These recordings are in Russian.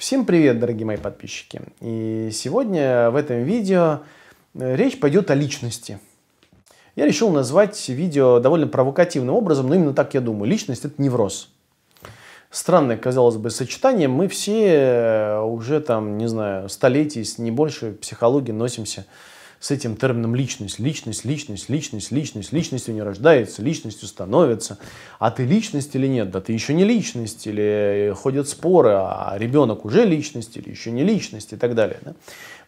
Всем привет, дорогие мои подписчики! И сегодня в этом видео э, речь пойдет о личности. Я решил назвать видео довольно провокативным образом, но именно так я думаю. Личность – это невроз. Странное, казалось бы, сочетание. Мы все э, уже там, не знаю, столетий, не больше психологии носимся с этим термином личность. Личность, личность, личность, личность. Личностью не рождается, личностью становится. А ты личность или нет? Да ты еще не личность. Или ходят споры, а ребенок уже личность или еще не личность и так далее. Да?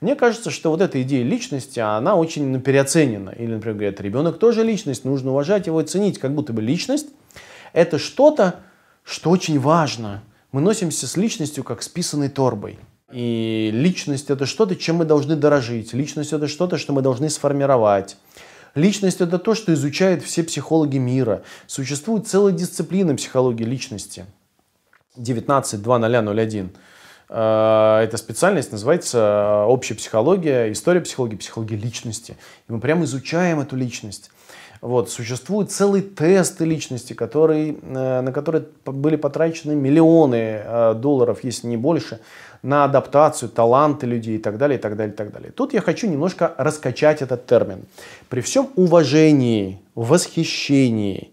Мне кажется, что вот эта идея личности, она очень ну, переоценена. Или, например, говорят, ребенок тоже личность, нужно уважать его и ценить. Как будто бы личность – это что-то, что очень важно. Мы носимся с личностью, как с писаной торбой. И личность это что-то, чем мы должны дорожить. Личность это что-то, что мы должны сформировать. Личность это то, что изучают все психологи мира. Существует целая дисциплина психологии личности. 19.2.0.01. Э, эта специальность называется общая психология, история психологии, психология личности. И мы прямо изучаем эту личность. Вот, существуют целые тесты личности, которые, э, на которые были потрачены миллионы э, долларов, если не больше, на адаптацию, таланты людей и так далее, и так далее, и так далее. Тут я хочу немножко раскачать этот термин. При всем уважении, восхищении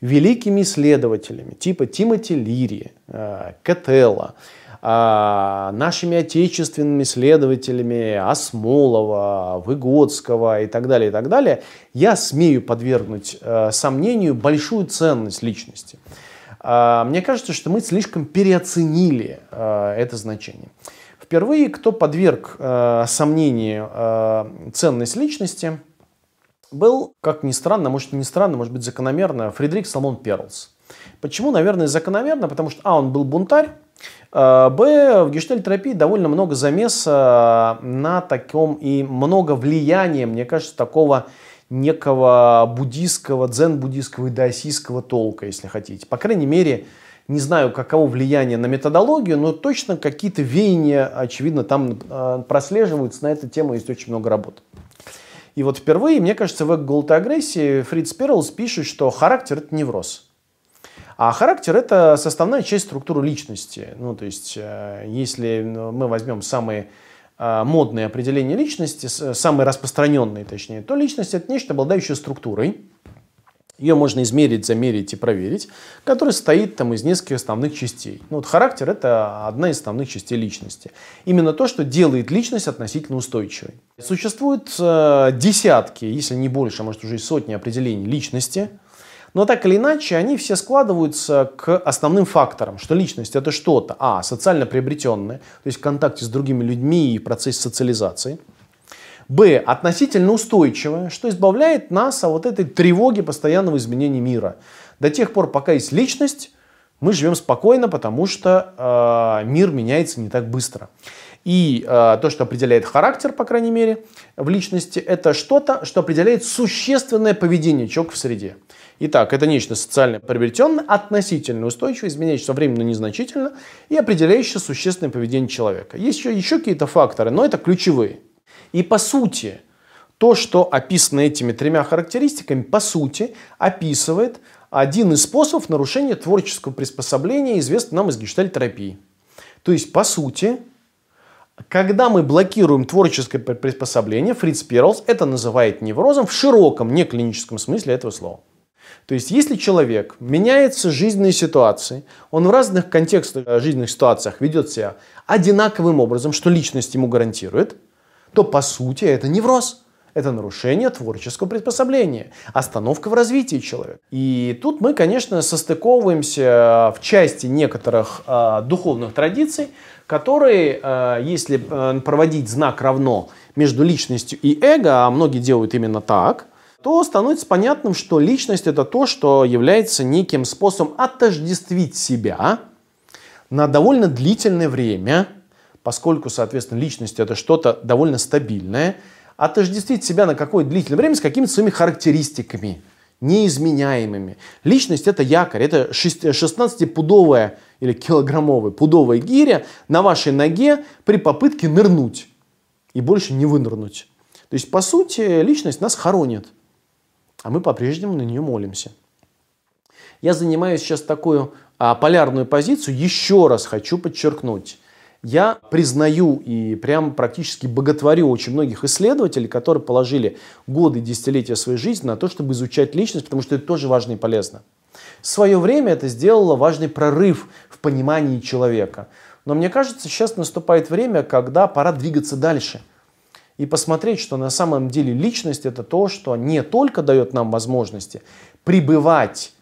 великими исследователями типа Тимоти Лири, э, Кетелла, э, нашими отечественными исследователями Осмолова, Выгодского и так далее, и так далее, я смею подвергнуть э, сомнению большую ценность личности. А, мне кажется, что мы слишком переоценили а, это значение. Впервые, кто подверг а, сомнению ценность личности, был, как ни странно, может не странно, может быть закономерно, Фредерик Салмон Перлс. Почему? Наверное, закономерно, потому что, а, он был бунтарь, Б, в гештальтерапии довольно много замеса на таком и много влияния, мне кажется, такого некого буддийского, дзен-буддийского и даосийского толка, если хотите. По крайней мере, не знаю, каково влияние на методологию, но точно какие-то веяния, очевидно, там э, прослеживаются. На эту тему есть очень много работ. И вот впервые, мне кажется, в «Голод и агрессии» Фриц Перлс пишет, что характер – это невроз. А характер – это составная часть структуры личности. Ну, то есть, э, если мы возьмем самые а, модные определения личности, самые распространенные точнее, то личность это нечто, обладающее структурой, ее можно измерить, замерить и проверить, которая состоит там, из нескольких основных частей. Ну, вот характер – это одна из основных частей личности. Именно то, что делает личность относительно устойчивой. Существуют э, десятки, если не больше, а может уже и сотни определений личности – но так или иначе, они все складываются к основным факторам, что личность это что-то, а, социально приобретенное, то есть в контакте с другими людьми и в процессе социализации, Б. Относительно устойчивое, что избавляет нас от вот этой тревоги постоянного изменения мира. До тех пор, пока есть личность, мы живем спокойно, потому что э, мир меняется не так быстро. И э, то, что определяет характер, по крайней мере, в личности, это что-то, что определяет существенное поведение человека в среде. Итак, это нечто социально приобретенное, относительно устойчивое, изменяющееся со временем, но незначительно, и определяющее существенное поведение человека. Есть еще, еще какие-то факторы, но это ключевые. И по сути, то, что описано этими тремя характеристиками, по сути, описывает один из способов нарушения творческого приспособления, известный нам из гештальтерапии. То есть, по сути, когда мы блокируем творческое приспособление, Фриц Перлс это называет неврозом в широком, не клиническом смысле этого слова. То есть, если человек меняется жизненные ситуации, он в разных контекстах э, жизненных ситуациях ведет себя одинаковым образом, что личность ему гарантирует, то по сути это невроз. Это нарушение творческого приспособления, остановка в развитии человека. И тут мы, конечно, состыковываемся в части некоторых э, духовных традиций, которые, э, если э, проводить знак равно между личностью и эго, а многие делают именно так, то становится понятным, что личность это то, что является неким способом отождествить себя на довольно длительное время, поскольку, соответственно, личность это что-то довольно стабильное, отождествить себя на какое-то длительное время с какими-то своими характеристиками, неизменяемыми. Личность это якорь, это 16-пудовая или килограммовая пудовая гиря на вашей ноге при попытке нырнуть и больше не вынырнуть. То есть, по сути, личность нас хоронит а мы по-прежнему на нее молимся. Я занимаю сейчас такую а, полярную позицию, еще раз хочу подчеркнуть. Я признаю и прям практически боготворю очень многих исследователей, которые положили годы, десятилетия своей жизни на то, чтобы изучать личность, потому что это тоже важно и полезно. В свое время это сделало важный прорыв в понимании человека. Но мне кажется, сейчас наступает время, когда пора двигаться дальше – и посмотреть, что на самом деле личность это то, что не только дает нам возможности пребывать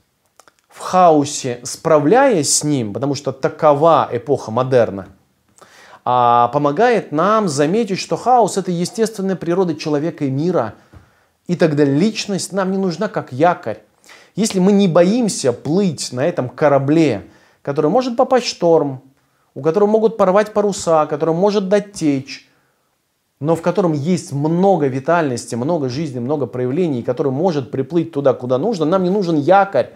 в хаосе, справляясь с ним, потому что такова эпоха модерна, а помогает нам заметить, что хаос это естественная природа человека и мира. И тогда личность нам не нужна как якорь. Если мы не боимся плыть на этом корабле, который может попасть в шторм, у которого могут порвать паруса, который может дать течь, но в котором есть много витальности, много жизни, много проявлений, который может приплыть туда, куда нужно. Нам не нужен якорь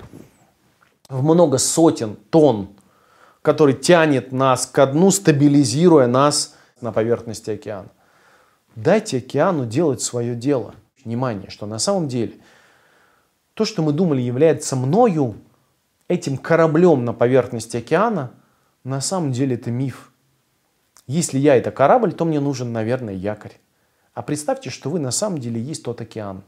в много сотен тонн, который тянет нас ко дну, стабилизируя нас на поверхности океана. Дайте океану делать свое дело. Внимание, что на самом деле то, что мы думали является мною, этим кораблем на поверхности океана, на самом деле это миф. Если я это корабль, то мне нужен, наверное, якорь. А представьте, что вы на самом деле есть тот океан.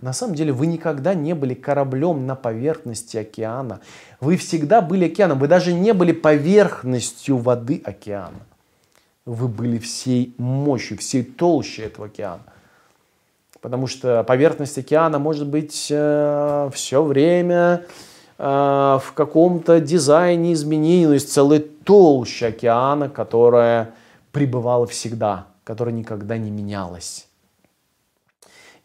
На самом деле вы никогда не были кораблем на поверхности океана. Вы всегда были океаном. Вы даже не были поверхностью воды океана. Вы были всей мощью, всей толщей этого океана. Потому что поверхность океана может быть э, все время Э, в каком-то дизайне изменений, то есть целая толща океана, которая пребывала всегда, которая никогда не менялась.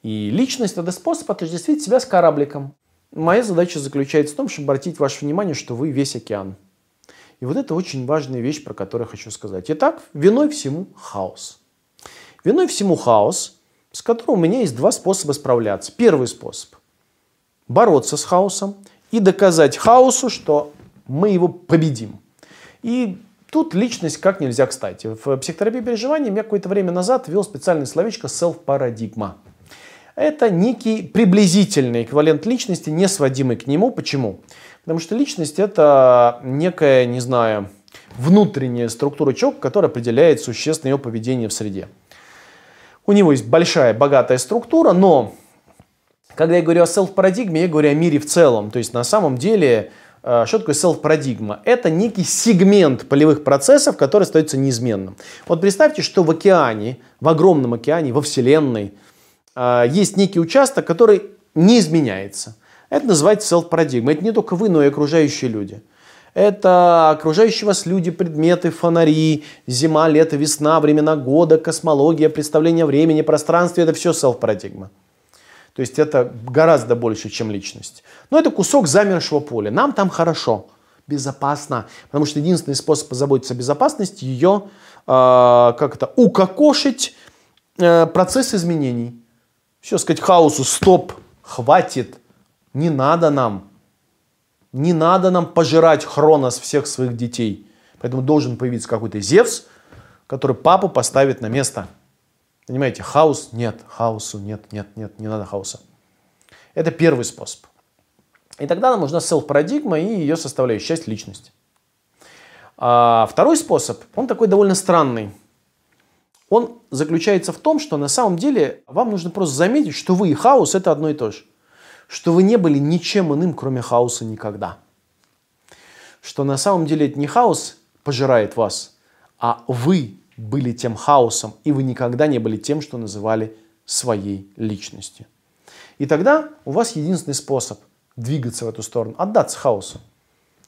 И личность – это способ отождествить себя с корабликом. Моя задача заключается в том, чтобы обратить ваше внимание, что вы весь океан. И вот это очень важная вещь, про которую хочу сказать. Итак, виной всему хаос. Виной всему хаос, с которым у меня есть два способа справляться. Первый способ – бороться с хаосом – и доказать хаосу, что мы его победим. И тут личность как нельзя кстати. В психотерапии переживаний я какое-то время назад ввел специальное словечко self-парадигма. Это некий приблизительный эквивалент личности, не сводимый к нему. Почему? Потому что личность это некая, не знаю, внутренняя структура человека, которая определяет существенное его поведение в среде. У него есть большая, богатая структура, но когда я говорю о селф-парадигме, я говорю о мире в целом. То есть на самом деле, что такое селф-парадигма? Это некий сегмент полевых процессов, который остается неизменным. Вот представьте, что в океане, в огромном океане, во Вселенной, э, есть некий участок, который не изменяется. Это называется селф-парадигма. Это не только вы, но и окружающие люди. Это окружающие вас люди, предметы, фонари, зима, лето, весна, времена года, космология, представление времени, пространства. Это все селф-парадигма. То есть это гораздо больше, чем личность. Но это кусок замершего поля. Нам там хорошо, безопасно. Потому что единственный способ позаботиться о безопасности ее э, как это, укокошить э, процесс изменений. Все, сказать хаосу, стоп, хватит, не надо нам. Не надо нам пожирать Хронос всех своих детей. Поэтому должен появиться какой-то Зевс, который папу поставит на место. Понимаете, хаос нет, хаосу нет, нет, нет, не надо хаоса. Это первый способ. И тогда нам нужна селф-парадигма и ее составляющая часть личности. А второй способ, он такой довольно странный. Он заключается в том, что на самом деле вам нужно просто заметить, что вы и хаос это одно и то же. Что вы не были ничем иным, кроме хаоса никогда. Что на самом деле это не хаос пожирает вас, а вы были тем хаосом, и вы никогда не были тем, что называли своей личностью. И тогда у вас единственный способ двигаться в эту сторону – отдаться хаосу.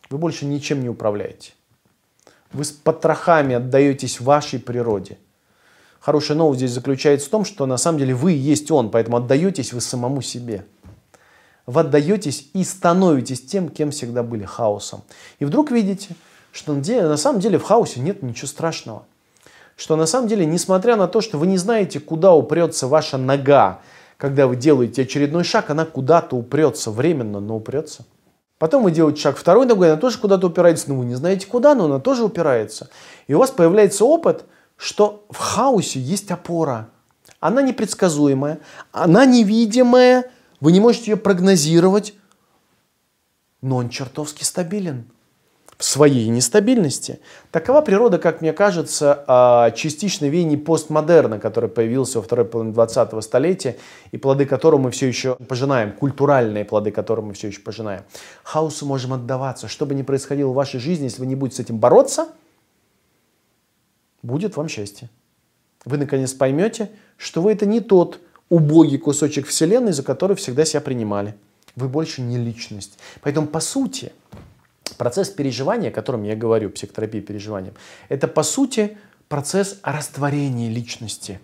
Вы больше ничем не управляете. Вы с потрохами отдаетесь вашей природе. Хорошая новость здесь заключается в том, что на самом деле вы и есть он, поэтому отдаетесь вы самому себе. Вы отдаетесь и становитесь тем, кем всегда были хаосом. И вдруг видите, что на самом деле в хаосе нет ничего страшного – что на самом деле, несмотря на то, что вы не знаете, куда упрется ваша нога, когда вы делаете очередной шаг, она куда-то упрется, временно, но упрется. Потом вы делаете шаг второй ногой, она тоже куда-то упирается, но вы не знаете куда, но она тоже упирается. И у вас появляется опыт, что в хаосе есть опора. Она непредсказуемая, она невидимая, вы не можете ее прогнозировать, но он чертовски стабилен. В своей нестабильности. Такова природа, как мне кажется, а, частичной веяний постмодерна, который появился во второй половине 20-го столетия, и плоды которого мы все еще пожинаем, культуральные плоды которого мы все еще пожинаем. Хаосу можем отдаваться. Что бы ни происходило в вашей жизни, если вы не будете с этим бороться, будет вам счастье. Вы наконец поймете, что вы это не тот убогий кусочек вселенной, за который всегда себя принимали. Вы больше не личность. Поэтому, по сути, Процесс переживания, о котором я говорю, психотерапия переживанием, это по сути процесс растворения личности.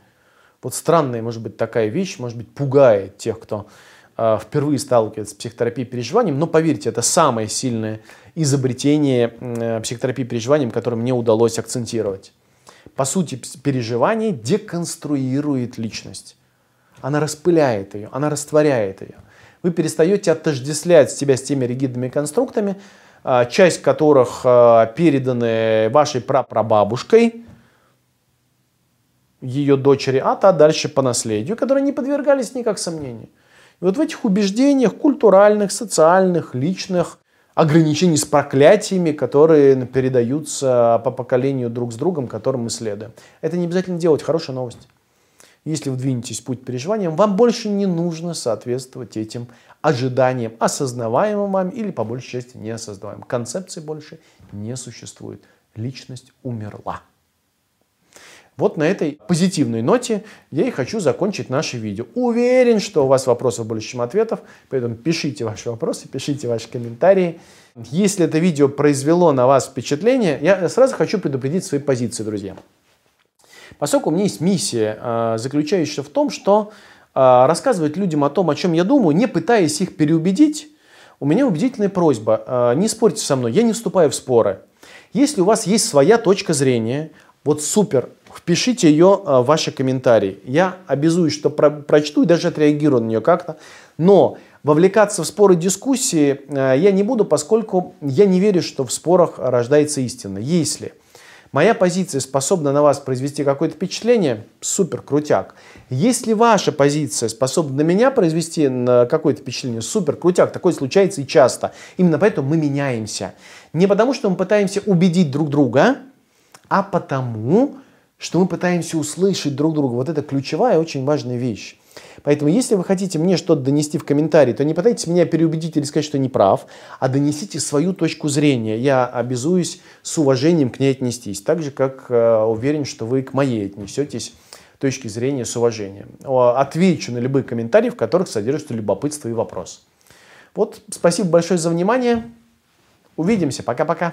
Вот странная, может быть, такая вещь, может быть, пугает тех, кто э, впервые сталкивается с психотерапией переживанием, но поверьте, это самое сильное изобретение э, психотерапии переживанием, которое мне удалось акцентировать. По сути, переживание деконструирует личность. Она распыляет ее, она растворяет ее. Вы перестаете отождествлять себя с теми ригидными конструктами, часть которых а, переданы вашей прапрабабушкой, ее дочери, а та дальше по наследию, которые не подвергались никак сомнению. И вот в этих убеждениях культуральных, социальных, личных, ограничений с проклятиями, которые передаются по поколению друг с другом, которым мы следуем. Это не обязательно делать, хорошая новость. Если вы двинетесь в путь переживаниям, вам больше не нужно соответствовать этим ожиданиям, осознаваемым вам или, по большей части, неосознаваемым. Концепции больше не существует. Личность умерла. Вот на этой позитивной ноте я и хочу закончить наше видео. Уверен, что у вас вопросов больше, чем ответов, поэтому пишите ваши вопросы, пишите ваши комментарии. Если это видео произвело на вас впечатление, я сразу хочу предупредить свои позиции, друзья. Поскольку у меня есть миссия, а, заключающаяся в том, что а, рассказывать людям о том, о чем я думаю, не пытаясь их переубедить, у меня убедительная просьба, а, не спорьте со мной, я не вступаю в споры. Если у вас есть своя точка зрения, вот супер, впишите ее в ваши комментарии. Я обязуюсь, что про прочту и даже отреагирую на нее как-то. Но вовлекаться в споры, дискуссии я не буду, поскольку я не верю, что в спорах рождается истина. Если Моя позиция способна на вас произвести какое-то впечатление, супер, крутяк. Если ваша позиция способна на меня произвести какое-то впечатление, супер, крутяк, такое случается и часто. Именно поэтому мы меняемся. Не потому, что мы пытаемся убедить друг друга, а потому, что мы пытаемся услышать друг друга. Вот это ключевая, очень важная вещь. Поэтому, если вы хотите мне что-то донести в комментарии, то не пытайтесь меня переубедить или сказать, что не прав, а донесите свою точку зрения. Я обязуюсь с уважением к ней отнестись. Так же, как э, уверен, что вы к моей отнесетесь точки зрения с уважением. Отвечу на любые комментарии, в которых содержится любопытство и вопрос. Вот, спасибо большое за внимание. Увидимся. Пока-пока.